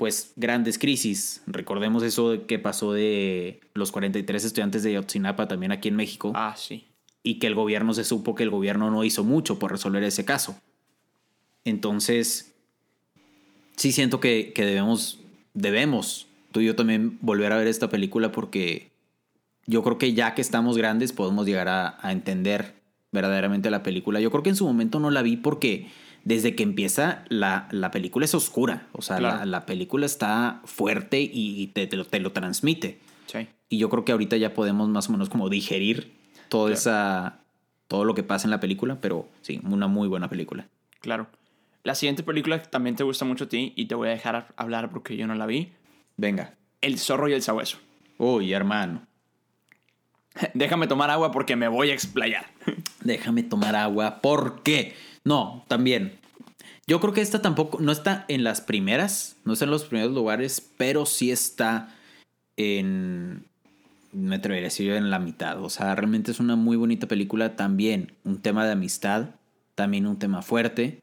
pues grandes crisis. Recordemos eso que pasó de los 43 estudiantes de Yotzinapa también aquí en México Ah, sí. y que el gobierno se supo que el gobierno no hizo mucho por resolver ese caso. Entonces, sí siento que, que debemos, debemos, tú y yo también volver a ver esta película porque yo creo que ya que estamos grandes podemos llegar a, a entender verdaderamente la película. Yo creo que en su momento no la vi porque desde que empieza la, la película es oscura, o sea, Claro. la, la película está fuerte y, te, te lo, te lo transmite. Sí. Y yo creo que ahorita ya podemos más o menos como digerir toda Claro. esa todo lo que pasa en la película, pero sí, una muy buena película. Claro. La siguiente película que también te gusta mucho a ti y te voy a dejar hablar porque yo no la vi. Venga. El zorro y el sabueso. Uy, hermano, Déjame tomar agua porque me voy a explayar. déjame tomar agua. ¿Por qué? No, también. Yo creo que esta tampoco no está en las primeras, no está en los primeros lugares, pero sí está en me atrevería a decir en la mitad. O sea, realmente es una muy bonita película también, un tema de amistad, también un tema fuerte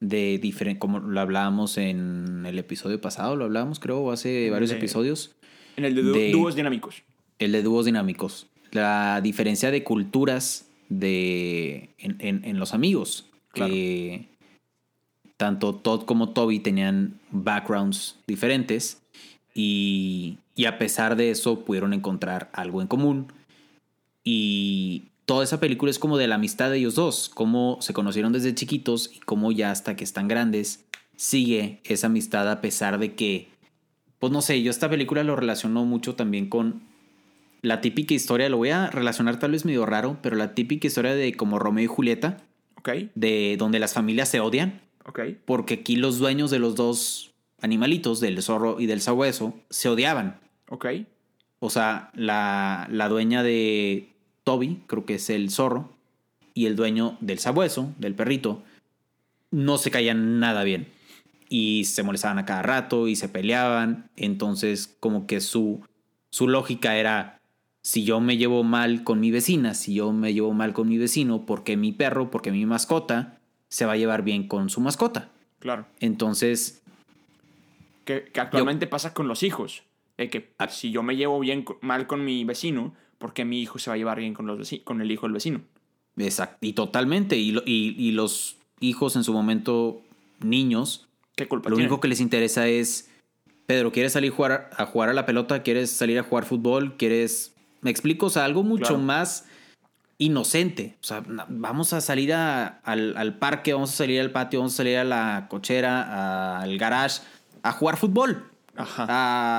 de diferente como lo hablábamos en el episodio pasado, lo hablábamos creo o hace varios De- episodios. En el de, dú- De- dúos dinámicos. El de dúos dinámicos. La diferencia de culturas de, en, en- en los amigos. Claro. Que tanto Todd como Toby tenían backgrounds diferentes. Y, y a pesar de eso pudieron encontrar algo en común. Y toda esa película es como de la amistad de ellos dos. Cómo se conocieron desde chiquitos y cómo ya hasta que están grandes sigue esa amistad a pesar de que pues no sé, yo esta película lo relaciono mucho también con la típica historia, lo voy a relacionar tal vez medio raro, pero la típica historia de como Romeo y Julieta, De donde las familias se odian, porque aquí los dueños de los dos animalitos, del zorro y del sabueso, se odiaban. Ok. O sea, la, la dueña de Toby, creo que es el zorro, y el dueño del sabueso, del perrito, no se caían nada bien. Y se molestaban a cada rato y se peleaban. Entonces, como que su, su lógica era, si yo me llevo mal con mi vecina, si yo me llevo mal con mi vecino, porque mi perro, porque mi mascota se va a llevar bien con su mascota. Claro. Entonces, Que, que actualmente pasa con los hijos. De que Ah. si yo me llevo bien mal con mi vecino, ¿por qué mi hijo se va a llevar bien con, los veci- con el hijo del vecino? exact- y totalmente. Y, lo- y, y los hijos en su momento, niños, ¿Qué culpa Lo único que les interesa es, Pedro, ¿quieres salir a jugar, a jugar a la pelota? ¿Quieres salir a jugar fútbol? ¿Quieres... Me explico, o sea, algo mucho Claro. más inocente. O sea, vamos a salir a- al, al parque, vamos a salir al patio, vamos a salir a la cochera, al garage, a jugar fútbol, Ajá.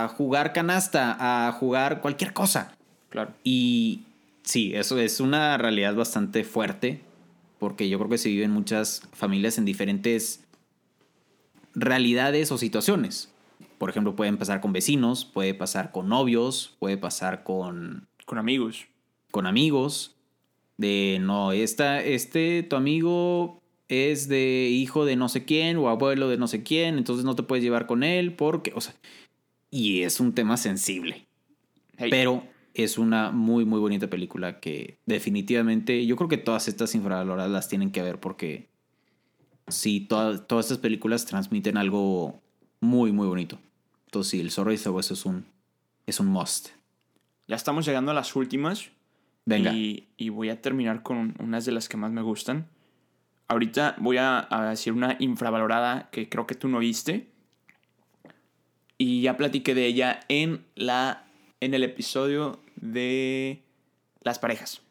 a jugar canasta, a jugar cualquier cosa. Claro. Y sí, eso es una realidad bastante fuerte, porque yo creo que se viven muchas familias en diferentes realidades o situaciones. Por ejemplo, pueden pasar con vecinos, puede pasar con novios, puede pasar con, Con amigos. con amigos. De no, esta, este, tu amigo es de hijo de no sé quién o abuelo de no sé quién, entonces no te puedes llevar con él porque, o sea, y es un tema sensible. Hey, Pero es una muy, muy bonita película que definitivamente yo creo que todas estas infravaloradas las tienen que ver porque sí, todas todas estas películas transmiten algo muy, muy bonito. Entonces sí, El Zorro y el Sabueso es un, es un must. Ya estamos llegando a las últimas. Venga. Y, y voy a terminar con unas de las que más me gustan. ahorita voy a, a decir una infravalorada que creo que tú no viste. Y ya platiqué de ella en, la, en el episodio de las parejas.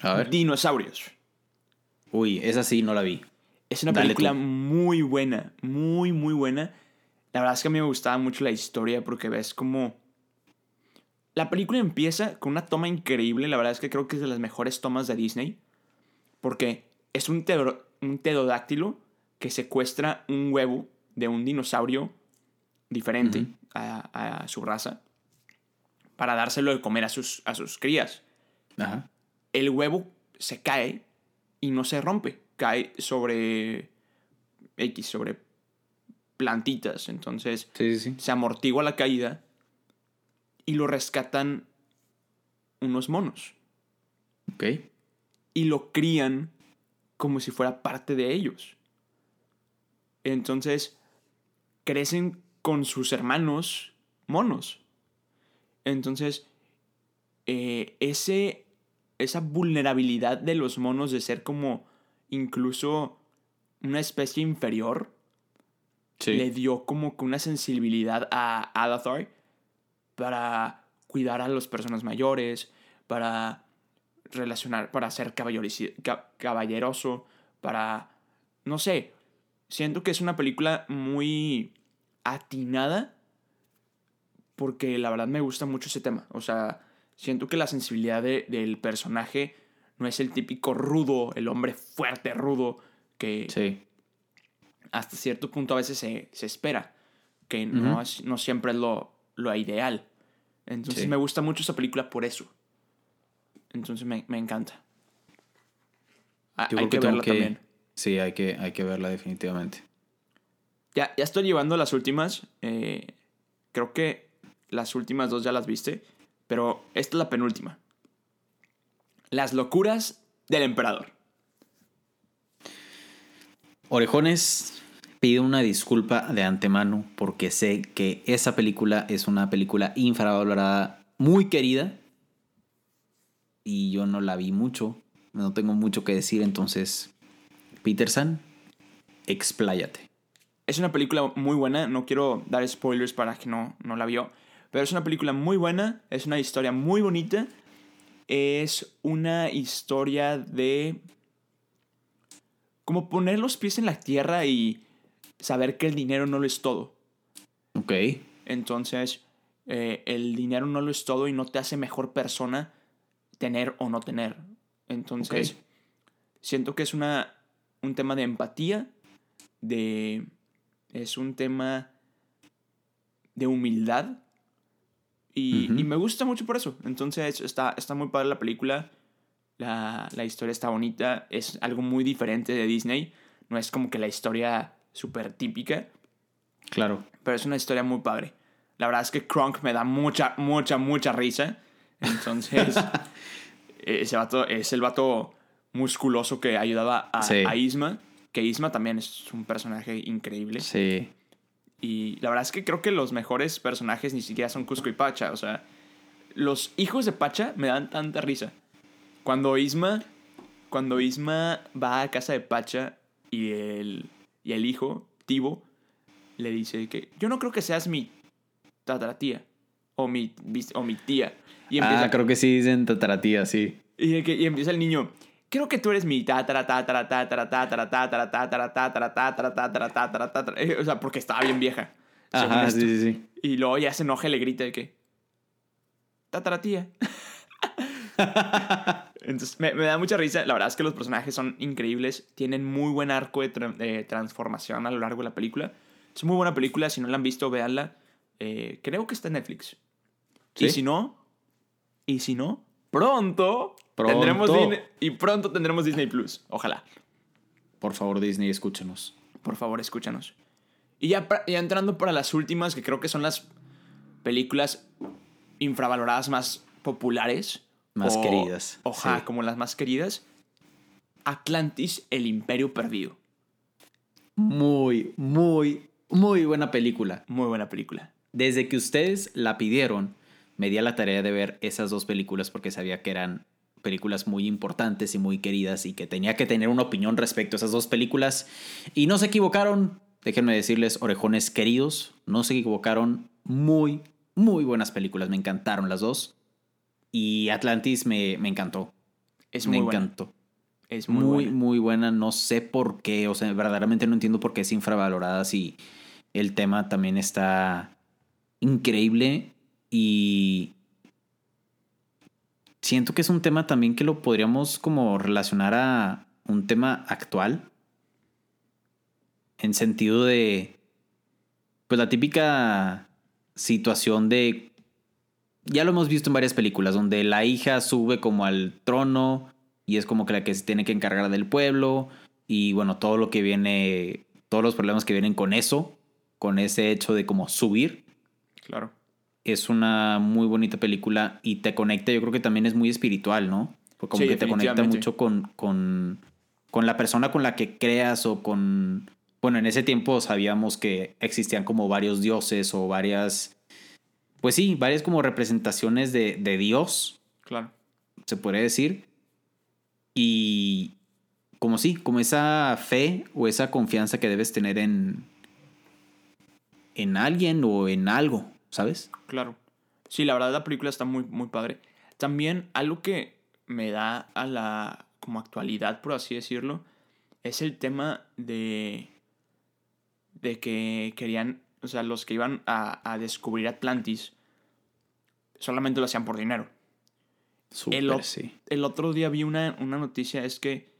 A ver. Dinosaurios. Uy, esa sí no la vi. Es una Dale película tú. muy buena, muy, muy buena. La verdad es que a mí me gustaba mucho la historia porque ves como... La película empieza con una toma increíble, la verdad es que creo que es de las mejores tomas de Disney. Porque es un, pterodáctilo que secuestra un huevo de un dinosaurio diferente a, a su raza para dárselo de comer a sus, a sus crías Ajá. el huevo se cae y no se rompe. Cae sobre X, sobre plantitas. Entonces Sí, sí, sí. se amortigua la caída y lo rescatan unos monos. Ok. Y lo crían como si fuera parte de ellos. Entonces crecen con sus hermanos monos. Entonces, eh, ese, esa vulnerabilidad de los monos de ser como incluso una especie inferior Sí. le dio como que una sensibilidad a Adathar para cuidar a las personas mayores, para relacionar, para ser caballeroso, para, no sé, siento que es una película muy atinada porque la verdad me gusta mucho ese tema. O sea, siento que la sensibilidad de- del personaje no es el típico rudo, el hombre fuerte, rudo, que, Sí. hasta cierto punto a veces se, se espera, que no, es- no siempre es lo, lo ideal. Entonces Sí. me gusta mucho esa película por eso. Entonces me, me encanta. Ah, hay que, verla que. también. Sí, hay que, hay que verla definitivamente. Ya, ya estoy llevando las últimas. eh, creo que las últimas dos ya las viste. Pero esta es la penúltima. Las locuras del emperador. Orejones, pido una disculpa de antemano porque sé que esa película es una película infravalorada, muy querida. Y yo no la vi mucho. No tengo mucho que decir, entonces. Peterson, expláyate. Es una película muy buena. No quiero dar spoilers para que no, no la vio. Pero es una película muy buena. Es una historia muy bonita. Es una historia de... Como poner los pies en la tierra y saber que el dinero no lo es todo. Ok. Entonces, eh, el dinero no lo es todo y no te hace mejor persona tener o no tener. Entonces, siento que es una, un tema de empatía, de... Es un tema de humildad. Y, y me gusta mucho por eso. Entonces, está, está muy padre la película. La, la historia está bonita. Es algo muy diferente de Disney. No es como que la historia súper típica. Claro. Pero es una historia muy padre. La verdad es que Kronk me da mucha, mucha, mucha risa. Entonces, ese vato es el vato musculoso que ayudaba a, Sí. a Isma. Que Isma también es un personaje increíble. Sí. Y la verdad es que creo que los mejores personajes ni siquiera son Cusco y Pacha. O sea, los hijos de Pacha me dan tanta risa. Cuando Isma, cuando Isma va a casa de Pacha y el, y el hijo, Tibo, le dice que yo no creo que seas mi tataratía o mi, o mi tía. Y empieza, Ah, creo que sí dicen tataratía, sí. y, que- y empieza el niño. Creo que tú eres mi tatara, tatara, tatara, tatara, tatara, tatara, tatara, tatara, tatara, tatara, tatara. Eh, O sea, porque estaba bien vieja. Ajá, sí, sí, sí. Y luego ya se enoja y le grita de que. Tataratía. Entonces me, me da mucha risa. La verdad es que los personajes son increíbles. Tienen muy buen arco de, tra- de transformación a lo largo de la película. Es muy buena película. Si no la han visto, véanla. Eh, creo que está en Netflix. Y si no, y si no, pronto, Pronto. tendremos Disney, y pronto tendremos Disney Plus. Ojalá. Por favor, Disney, escúchanos. Por favor, escúchanos. Y ya, ya entrando para las últimas, que creo que son las películas infravaloradas más populares. Más o- queridas, Ojalá, sí. como las más queridas. Atlantis, el imperio perdido. Muy, muy, muy buena película. Muy buena película. Desde que ustedes la pidieron, me di a la tarea de ver esas dos películas porque sabía que eran películas muy importantes y muy queridas y que tenía que tener una opinión respecto a esas dos películas. Y no se equivocaron, déjenme decirles, orejones queridos, no se equivocaron. Muy, muy buenas películas, me encantaron las dos. Y Atlantis me, me encantó. Es me muy buena. encantó. Es muy, Muy, buena. muy buena. No sé por qué. O sea, verdaderamente no entiendo por qué es infravalorada. Si el tema también está increíble. Y siento que es un tema también que lo podríamos como relacionar a un tema actual. En sentido de. Pues la típica situación de. Ya lo hemos visto en varias películas, donde la hija sube como al trono y es como que la que se tiene que encargar del pueblo y bueno, todo lo que viene, todos los problemas que vienen con eso, con ese hecho de como subir, Claro. es una muy bonita película y te conecta, yo creo que también es muy espiritual, ¿no? Porque como Sí, que te conecta mucho con, con, con la persona con la que creas o con... Bueno, en ese tiempo sabíamos que existían como varios dioses o varias... Pues sí, varias como representaciones de, de Dios, Claro. se podría decir. Y como sí, como esa fe o esa confianza que debes tener en, en alguien o en algo, ¿sabes? Claro. Sí, la verdad la película está muy, muy padre. También algo que me da a la como actualidad, por así decirlo, es el tema de de que querían, o sea, los que iban a, a descubrir Atlantis solamente lo hacían por dinero. El, sí. el otro día vi una, una noticia, es que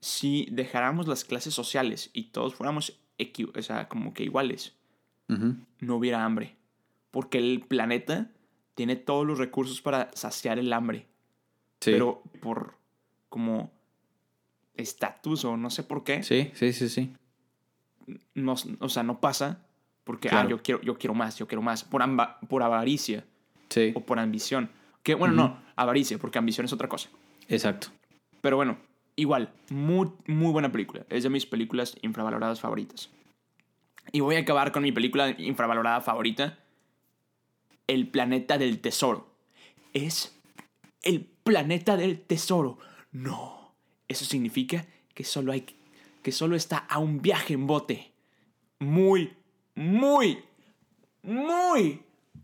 si dejáramos las clases sociales y todos fuéramos equi- o sea, como que iguales, no hubiera hambre. Porque el planeta tiene todos los recursos para saciar el hambre. Sí. Pero por como estatus o no sé por qué, sí, sí, sí, sí. no, o sea, no pasa porque ah, yo, quiero, yo quiero más, yo quiero más. Por, amba- por avaricia Sí, o por ambición. Que bueno, no, avaricia, porque ambición es otra cosa. exacto. Pero bueno, igual, muy, muy buena película. Es de mis películas infravaloradas favoritas. Y voy a acabar con mi película infravalorada favorita. El planeta del tesoro. Es el planeta del tesoro. No. Eso significa que solo hay que solo está a un viaje en bote. Muy, muy, muy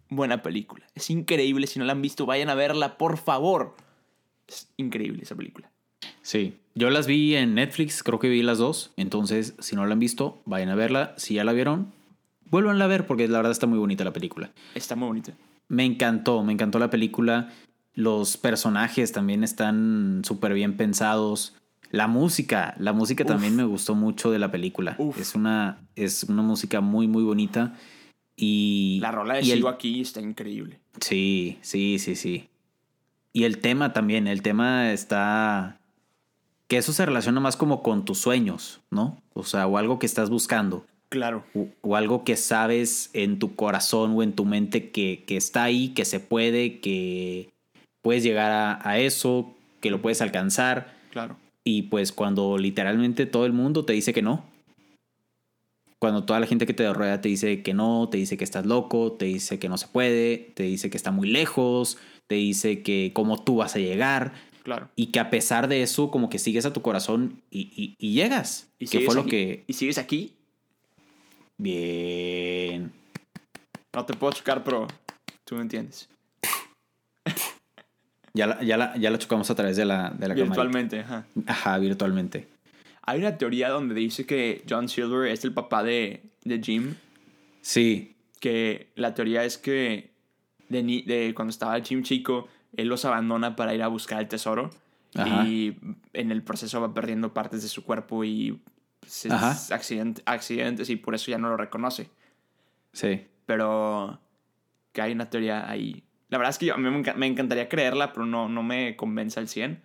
buena película. Es increíble. Si no la han visto, vayan a verla, por favor. Es increíble esa película. Sí. Yo las vi en Netflix, creo que vi las dos. Entonces, si no la han visto, vayan a verla. Si ya la vieron, vuelvan a ver porque la verdad está muy bonita la película. Está muy bonita. Me encantó, me encantó la película. Los personajes también están súper bien pensados. La música, la música Uf. también me gustó mucho de la película. Uf. Es una, es una música muy, muy bonita. Y. La rola de Sigo aquí está increíble. Sí, sí, sí, sí. Y el tema también, el tema está... Que eso se relaciona más como con tus sueños, ¿no? O sea, o algo que estás buscando. Claro. O, o algo que sabes en tu corazón o en tu mente que, que está ahí, que se puede, que puedes llegar a, a eso, que lo puedes alcanzar. Claro. Y pues cuando literalmente todo el mundo te dice que no. Cuando toda la gente que te rodea te dice que no, te dice que estás loco, te dice que no se puede, te dice que está muy lejos, te dice que cómo tú vas a llegar. Claro. Y que a pesar de eso, como que sigues a tu corazón y, y- y llegas. ¿Y que fue lo que... ¿Y sigues aquí? Bien. No te puedo chocar, pero tú me entiendes. Ya la, ya la, ya la chocamos a través de la, de la camarita. Virtualmente, ajá. Ajá, virtualmente. Hay una teoría donde dice que John Silver es el papá de, de Jim. Sí, Que la teoría es que de, de cuando estaba Jim chico, él los abandona para ir a buscar el tesoro. Ajá. Y en el proceso va perdiendo partes de su cuerpo y se- accident- accidentes y por eso ya no lo reconoce. sí. Pero que hay una teoría ahí. La verdad es que yo- a mí me, enca- me encantaría creerla, pero no, no me convence al 100.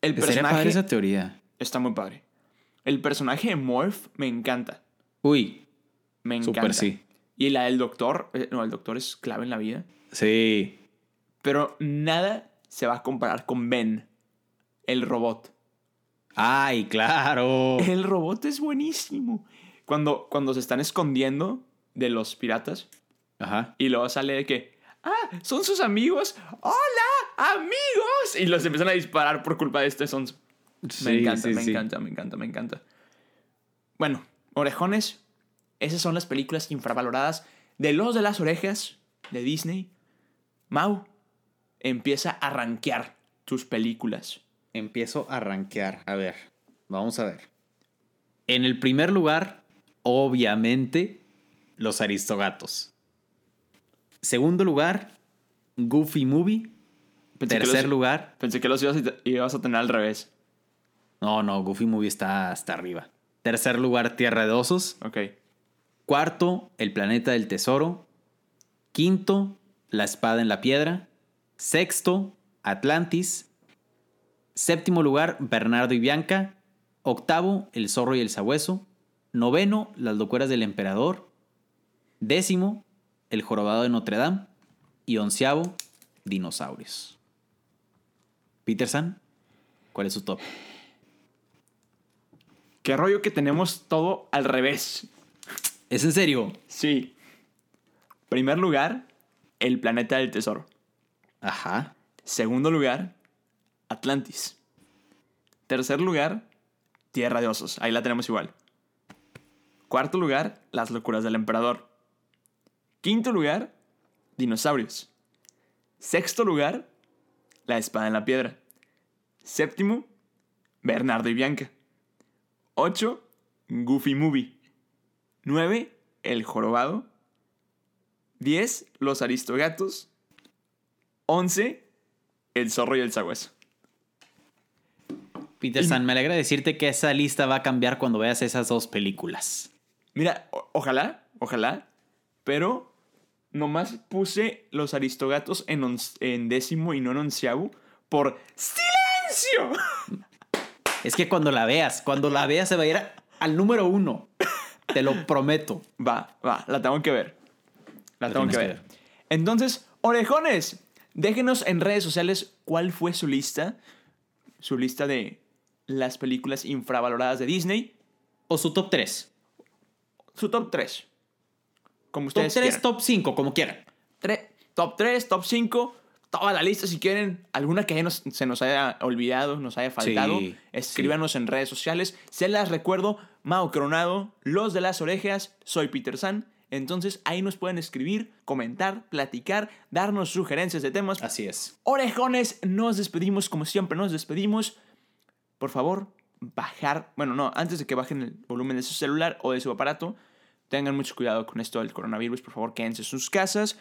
El Sería padre personaje esa teoría. está muy padre. El personaje de Morph me encanta. Uy, Me encanta. sí. Y la del doctor, eh, no, el doctor es clave en la vida. Sí. Pero nada se va a comparar con Ben, el robot. Ay, claro. El robot es buenísimo. Cuando, cuando se están escondiendo de los piratas Ajá. y luego sale de que, ah, son sus amigos. Hola, amigos. Y los empiezan a disparar por culpa de este sonso. Me encanta, sí, me sí. encanta, me encanta, me encanta. Bueno, orejones, esas son las películas infravaloradas de los de las orejas de Disney. Mau, empieza a rankear tus películas. Empiezo a rankear. A ver, vamos a ver. En el primer lugar, obviamente, Los Aristogatos. Segundo lugar, Goofy Movie. Pensé Tercer los- lugar, Pensé que los ibas a, ibas a tener al revés. no, no, Goofy Movie está hasta arriba. Tercer lugar, Tierra de Osos. Ok. Cuarto, El Planeta del Tesoro. Quinto, La Espada en la Piedra. Sexto, Atlantis. Séptimo lugar, Bernardo y Bianca. Octavo, El Zorro y el Sabueso. Noveno, Las Locuras del Emperador. Décimo, El Jorobado de Notre Dame. Y onceavo, Dinosaurios. Peterson, ¿cuál es su top? Qué rollo que tenemos todo al revés. ¿Es en serio? Sí. Primer lugar, El Planeta del Tesoro. Ajá. Segundo lugar, Atlantis. Tercer lugar, Tierra de Osos. Ahí la tenemos igual. Cuarto lugar, Las Locuras del Emperador. Quinto lugar, Dinosaurios. Sexto lugar, La Espada en la Piedra. Séptimo, Bernardo y Bianca. Ocho, Goofy Movie. Nueve, El Jorobado. Diez, Los Aristogatos. 11, El zorro y el sabueso. Peter San, me alegra decirte que esa lista va a cambiar cuando veas esas dos películas. Mira, ojalá, ojalá, pero nomás puse los aristogatos en, en décimo y no en onceavo por silencio. Es que cuando la veas, cuando la veas se va a ir a- al número uno. Te lo prometo. Va, va, la tengo que ver. La La tengo que ver. que Entonces, orejones, déjenos en redes sociales cuál fue su lista, su lista de las películas infravaloradas de Disney, O su top 3. su top 3. Como Top ustedes 3, quieran. top 5, como quieran. Tre- top 3, top 5, toda la lista si quieren. Alguna que nos- se nos haya olvidado, nos haya faltado. Sí, escríbanos en redes sociales. Se las recuerdo, Mao Coronado, Los de las Orejas, soy Peter San. Entonces ahí nos pueden escribir, comentar, platicar, darnos sugerencias de temas. Así es. Orejones, nos despedimos como siempre nos despedimos. Por favor, bajar, bueno, no, antes de que bajen el volumen de su celular o de su aparato, tengan mucho cuidado con esto del coronavirus, por favor, quédense en sus casas,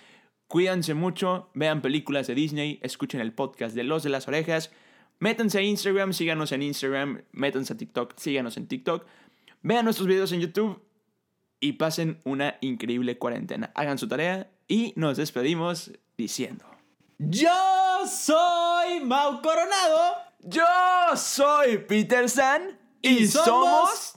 cuídense mucho, vean películas de Disney, escuchen el podcast de Los de las Orejas, métanse a Instagram, síganos en Instagram, métanse a TikTok, síganos en TikTok, vean nuestros videos en YouTube y pasen una increíble cuarentena. Hagan su tarea y nos despedimos diciendo... Yo soy Mau Coronado. Yo soy Peter San y, Y somos, somos